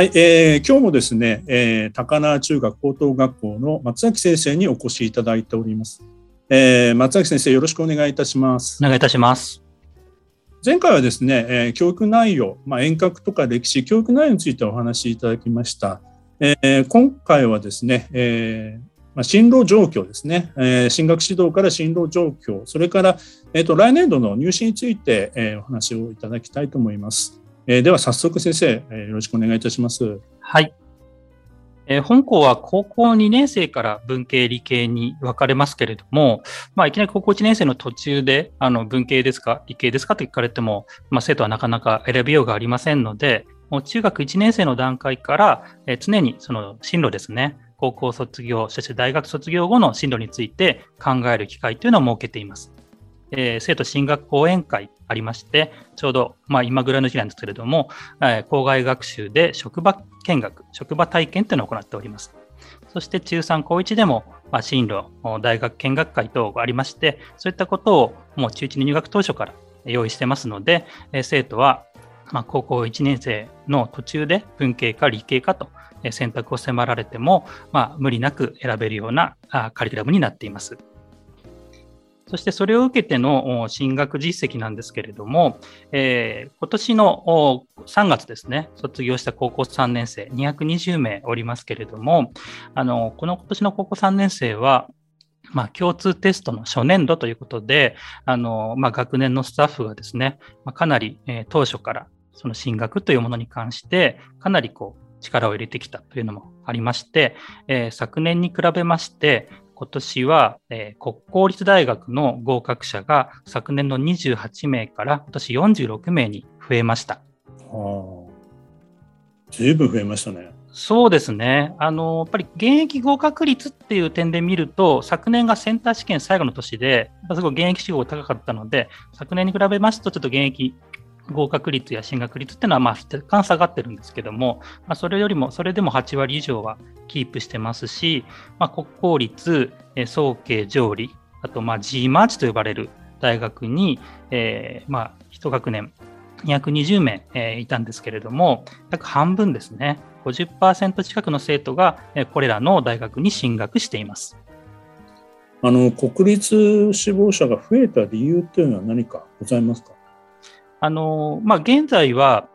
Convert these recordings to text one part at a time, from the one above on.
はい、えー、今日もですね、えー、高輪中学高等学校の松崎先生にお越しいただいております。えー、松崎先生、よろしくお願いいたします。お願いいたします。前回はですね、えー、教育内容、まあ、遠隔とか歴史、教育内容についてお話しいただきました。えー、今回はですね、えーまあ、進路状況ですね、えー、進学指導から進路状況、それから、えーと、来年度の入試について、えー、お話をいただきたいと思います。え、では早速先生、え、よろしくお願いいたします。はい。え、本校は高校2年生から文系理系に分かれますけれども、まあ、いきなり高校1年生の途中であの文系ですか理系ですかと聞かれても、まあ、生徒はなかなか選びようがありませんので、もう中学1年生の段階から、え、常にその進路ですね、高校卒業、そして大学卒業後の進路について考える機会というのを設けています。えー、生徒進学講演会ありまして、ちょうど、まあ、今ぐらいの時期なんですけれども、えー、校外学習で職場見学、職場体験というのを行っております。そして中3、高1でも、まあ、進路、大学見学会等がありまして、そういったことをもう中1に入学当初から用意してますので、えー、生徒は、まあ、高校1年生の途中で文系か理系かと選択を迫られても、まあ、無理なく選べるようなカリキュラムになっています。そしてそれを受けての進学実績なんですけれども、えー、今年の3月ですね、卒業した高校3年生、220名おりますけれども、あのこの今年の高校3年生は、まあ、共通テストの初年度ということで、あのまあ、学年のスタッフがですね、まあ、かなり、当初からその進学というものに関して、かなりこう力を入れてきたというのもありまして、えー、昨年に比べまして、今年は、えー、国公立大学の合格者が昨年の28名から今年46名に増えました。はあ、ずいぶん増えましたね。そうですね。あの、やっぱり現役合格率っていう点で見ると、昨年がセンター試験最後の年で、すごい現役志望高かったので、昨年に比べますと、ちょっと現役合格率や進学率っていうのは、まあ、若干下がってるんですけども、まあ、それよりも、それでも8割以上はキープしてますし、まあ、国公立、え早慶上理、あと、まあ、G マーチと呼ばれる大学に、えー、まあ、1学年220名、えー、いたんですけれども、約半分ですね、50%近くの生徒が、え、これらの大学に進学しています。あの国立志望者が増えた理由というのは何かございますか？あの、まあ、現在は、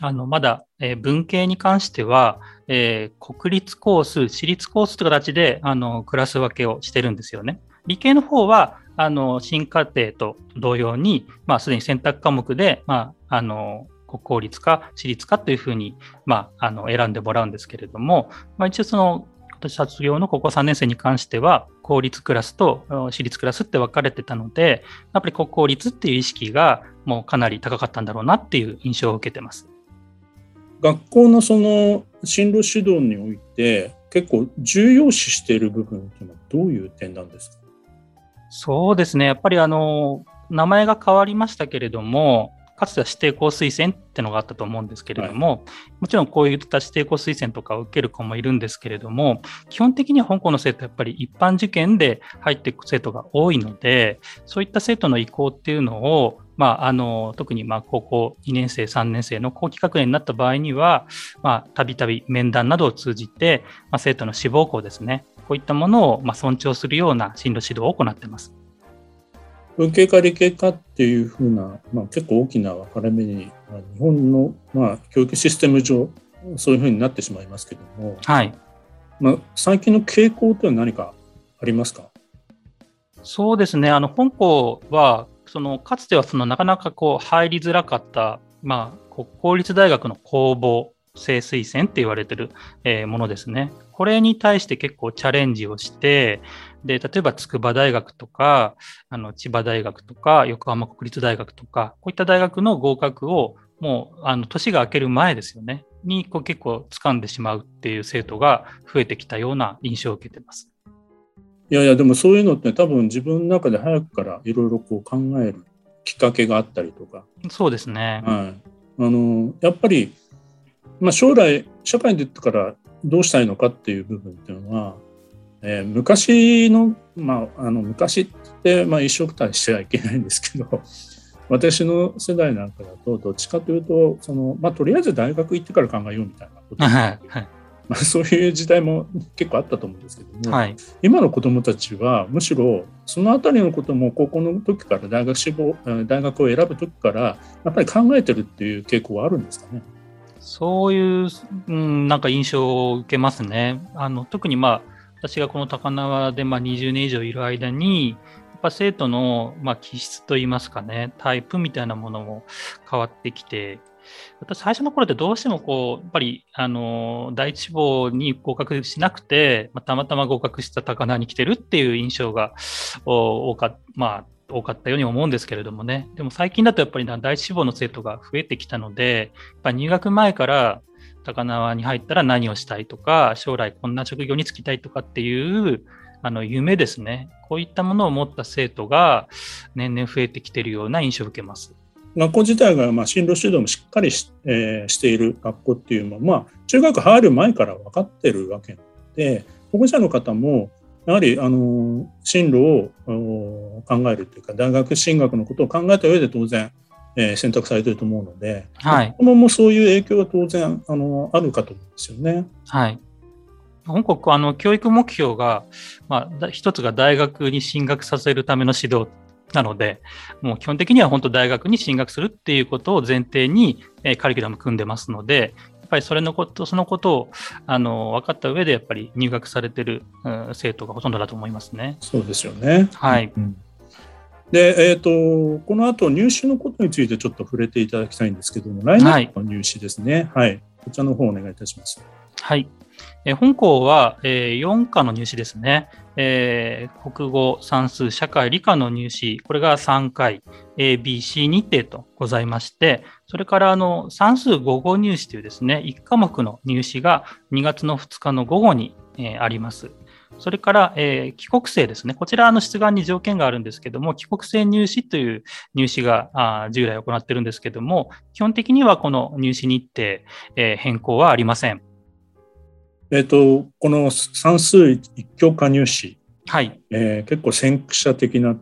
あの、まだ、えー、文系に関しては、えー、国立コース、私立コースという形で、あの、クラス分けをしてるんですよね。理系の方は、あの、新課程と同様に、まあ、すでに選択科目で、まあ、あの、国公立か私立かというふうに、まあ、あの、選んでもらうんですけれども、まあ、一応その、卒業の高校3年生に関しては、公立クラスと私立クラスって分かれてたので、やっぱり国公立っていう意識がもうかなり高かったんだろうなっていう印象を受けてます。学校のその進路指導において結構重要視している部分っていうのはどういう点なんですか？そうですね。やっぱりあの、名前が変わりましたけれども、かつては指定校推薦ってのがあったと思うんですけれども、はい、もちろんこういった指定校推薦とかを受ける子もいるんですけれども、基本的には香港の生徒はやっぱり一般受験で入っていく生徒が多いので、そういった生徒の意向っていうのを、まあ、あの特にまあ高校2年生、3年生の後期学年になった場合には、たびたび面談などを通じて、まあ、生徒の志望校ですね、こういったものをまあ尊重するような進路指導を行っています。文系か理系かっていうふうな、まあ、結構大きな分かれ目に、まあ、日本の、まあ、教育システム上そういうふうになってしまいますけども、はい。まあ、最近の傾向というのは何かありますか？そうですね。あの本校はそのかつてはそのなかなかこう入りづらかった、まあ、国公立大学の公募正推薦って言われてる、えものですね。これに対して結構チャレンジをして、で、例えば筑波大学とか、あの千葉大学とか、横浜国立大学とか、こういった大学の合格をもうあの年が明ける前ですよね、にこう結構掴んでしまうっていう生徒が増えてきたような印象を受けてます。いやいや、でもそういうのって多分自分の中で早くからいろいろこう考えるきっかけがあったりとか。そうですね。はい。あの、やっぱり、まあ、将来、社会に出てからどうしたいのかっていう部分っていうのは、えー、昔の、まあ、あの昔って、まあ、一緒くたにしてはいけないんですけど、私の世代なんかだと、どっちかというと、そのまあ、とりあえず大学行ってから考えようみたいなこと、はいはいまあ、そういう時代も結構あったと思うんですけども、はい、今の子どもたちはむしろそのあたりのことも高校の時から大学志望大学を選ぶ時からやっぱり考えてるっていう傾向はあるんですかね？そういう、うん、なんか印象を受けますね。あの特にまあ私がこの高輪でまあ20年以上いる間に、やっぱ生徒のまあ気質といいますかね、タイプみたいなものも変わってきて、私最初の頃ってどうしてもこう、やっぱり、あの、第一志望に合格しなくて、まあ、たまたま合格した高輪に来てるっていう印象が多か,、まあ、多かったように思うんですけれどもね。でも最近だとやっぱり第一志望の生徒が増えてきたので、やっぱ入学前から高輪に入ったら何をしたいとか、将来こんな職業に就きたいとかっていうあの夢ですね。こういったものを持った生徒が年々増えてきているような印象を受けます。学校自体がまあ進路指導もしっかりし,、えー、している学校っていうのは、まあ、中学入る前から分かってるわけで保護者の方もやはりあの進路を考えるというか大学進学のことを考えた上で当然えー、選択されていると思うので、はい、ももそういう影響は当然あのあるかと思うんですよね。はい、本国あの教育目標が、まあ、一つが大学に進学させるための指導なので、もう基本的には本当大学に進学するっていうことを前提に、えー、カリキュラム組んでますので、やっぱりそれのこと、そのことをあの分かった上で、やっぱり入学されてる、うん、生徒がほとんどだと思いますね。そうですよね。はい。うんで、えーと、この後入試のことについてちょっと触れていただきたいんですけども、来年の入試ですね、はい、はい、こちらの方お願いいたします。はい、えー、本校は、えー、4科の入試ですね、えー、国語、算数、社会、理科の入試、これが3回、A、B、C 日程とございまして、それからあの算数午後入試というですね、1科目の入試が2月の2日の午後に、えー、あります。それから、えー、帰国生ですね。こちらの出願に条件があるんですけども、帰国生入試という入試があ従来行ってるんですけども、基本的にはこの入試日程、えー、変更はありません。えっ、と、この算数一教科入試、はいえー、結構先駆者的な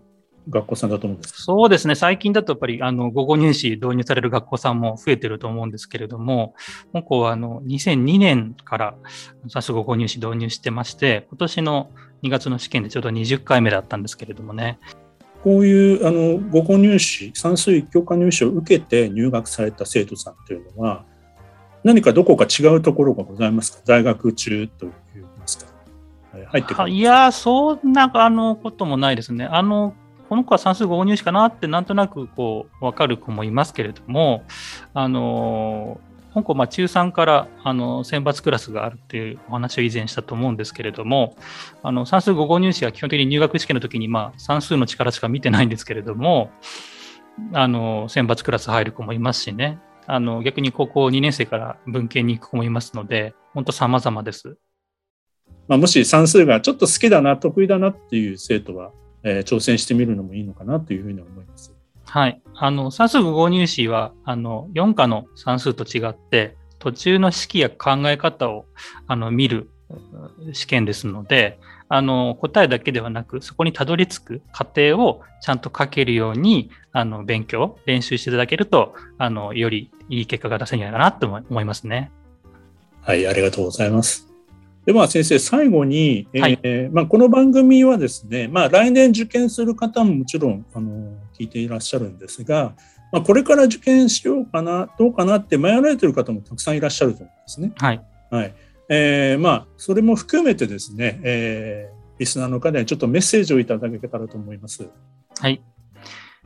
学校さんだと思うんですそうですね、最近だとやっぱりあの午後入試導入される学校さんも増えてると思うんですけれども、本校はあの2002年から算数午後入試導入してまして、今年の2月の試験でちょうど20回目だったんですけれどもね。こういうあの午後入試、算数一教科入試を受けて入学された生徒さんというのは、何かどこか違うところがございますか？在学中といいますか。入っていや、そんなあのこともないですね。あのこの子は算数合入試かなってなんとなくこう分かる子もいますけれども、あの本校、まあ、中3からあの選抜クラスがあるっていうお話を以前したと思うんですけれども、あの算数合入試は基本的に入学試験の時に、まあ、算数の力しか見てないんですけれども、あの選抜クラス入る子もいますしね、あの逆に高校2年生から文系に行く子もいますので、本当様々です。まあ、もし算数がちょっと好きだな、得意だなっていう生徒は、えー、挑戦してみるのもいいのかなというふうに思います。はい。あの、算数合入試は、あの、4科の算数と違って、途中の式や考え方をあの見る試験ですので、あの答えだけではなく、そこにたどり着く過程をちゃんと書けるようにあの勉強、練習していただけるとあの、よりいい結果が出せるんじゃないかなと思いますね。はい、ありがとうございます。では先生最後に、はい、えー、まあ、この番組はですね、まあ、来年受験する方ももちろんあの聞いていらっしゃるんですが、まあ、これから受験しようかなどうかなって迷われている方もたくさんいらっしゃると思うんですね。はい、はいえーまあ、それも含めてですね、えー、リスナーの方にちょっとメッセージをいただけたらと思います。はい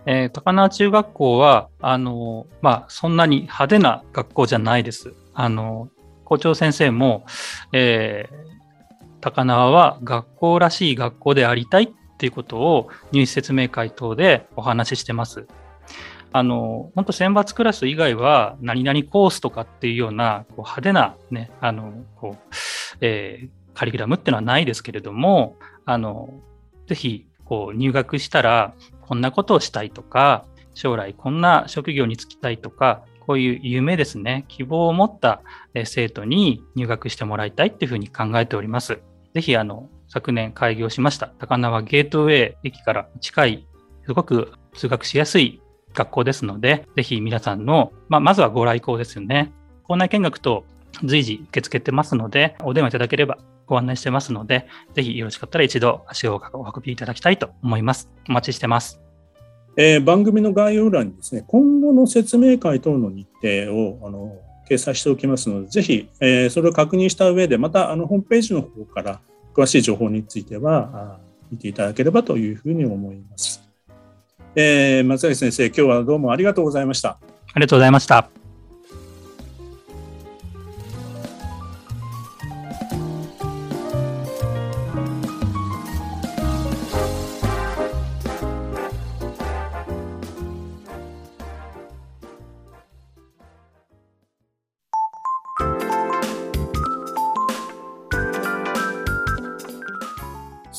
えー、高輪中学校はあの、まあ、そんなに派手な学校じゃないです。あの校長先生も、えー、高輪は学校らしい学校でありたいっていうことを入試説明会等でお話ししてます。あの、本当選抜クラス以外は、何々コースとかっていうような、こう派手なね、あの、こう、えー、カリキュラムっていうのはないですけれども、あの、ぜひ、こう、入学したら、こんなことをしたいとか、将来こんな職業に就きたいとか、こういう夢ですね、希望を持った生徒に入学してもらいたいっていうふうに考えております。ぜひ、あの、昨年開業しました高輪ゲートウェイ駅から近い、すごく通学しやすい学校ですので、ぜひ皆さんの、まあ、まずはご来校ですよね。校内見学と随時受け付けてますので、お電話いただければご案内してますので、ぜひよろしかったら一度足をお運びいただきたいと思います。お待ちしてます。えー、番組の概要欄にですね、今後の説明会等の日程をあの掲載しておきますので、ぜひ、えー、それを確認した上で、またあのホームページの方から詳しい情報については見ていただければというふうに思います。えー、松崎先生、今日はどうもありがとうございました。ありがとうございました。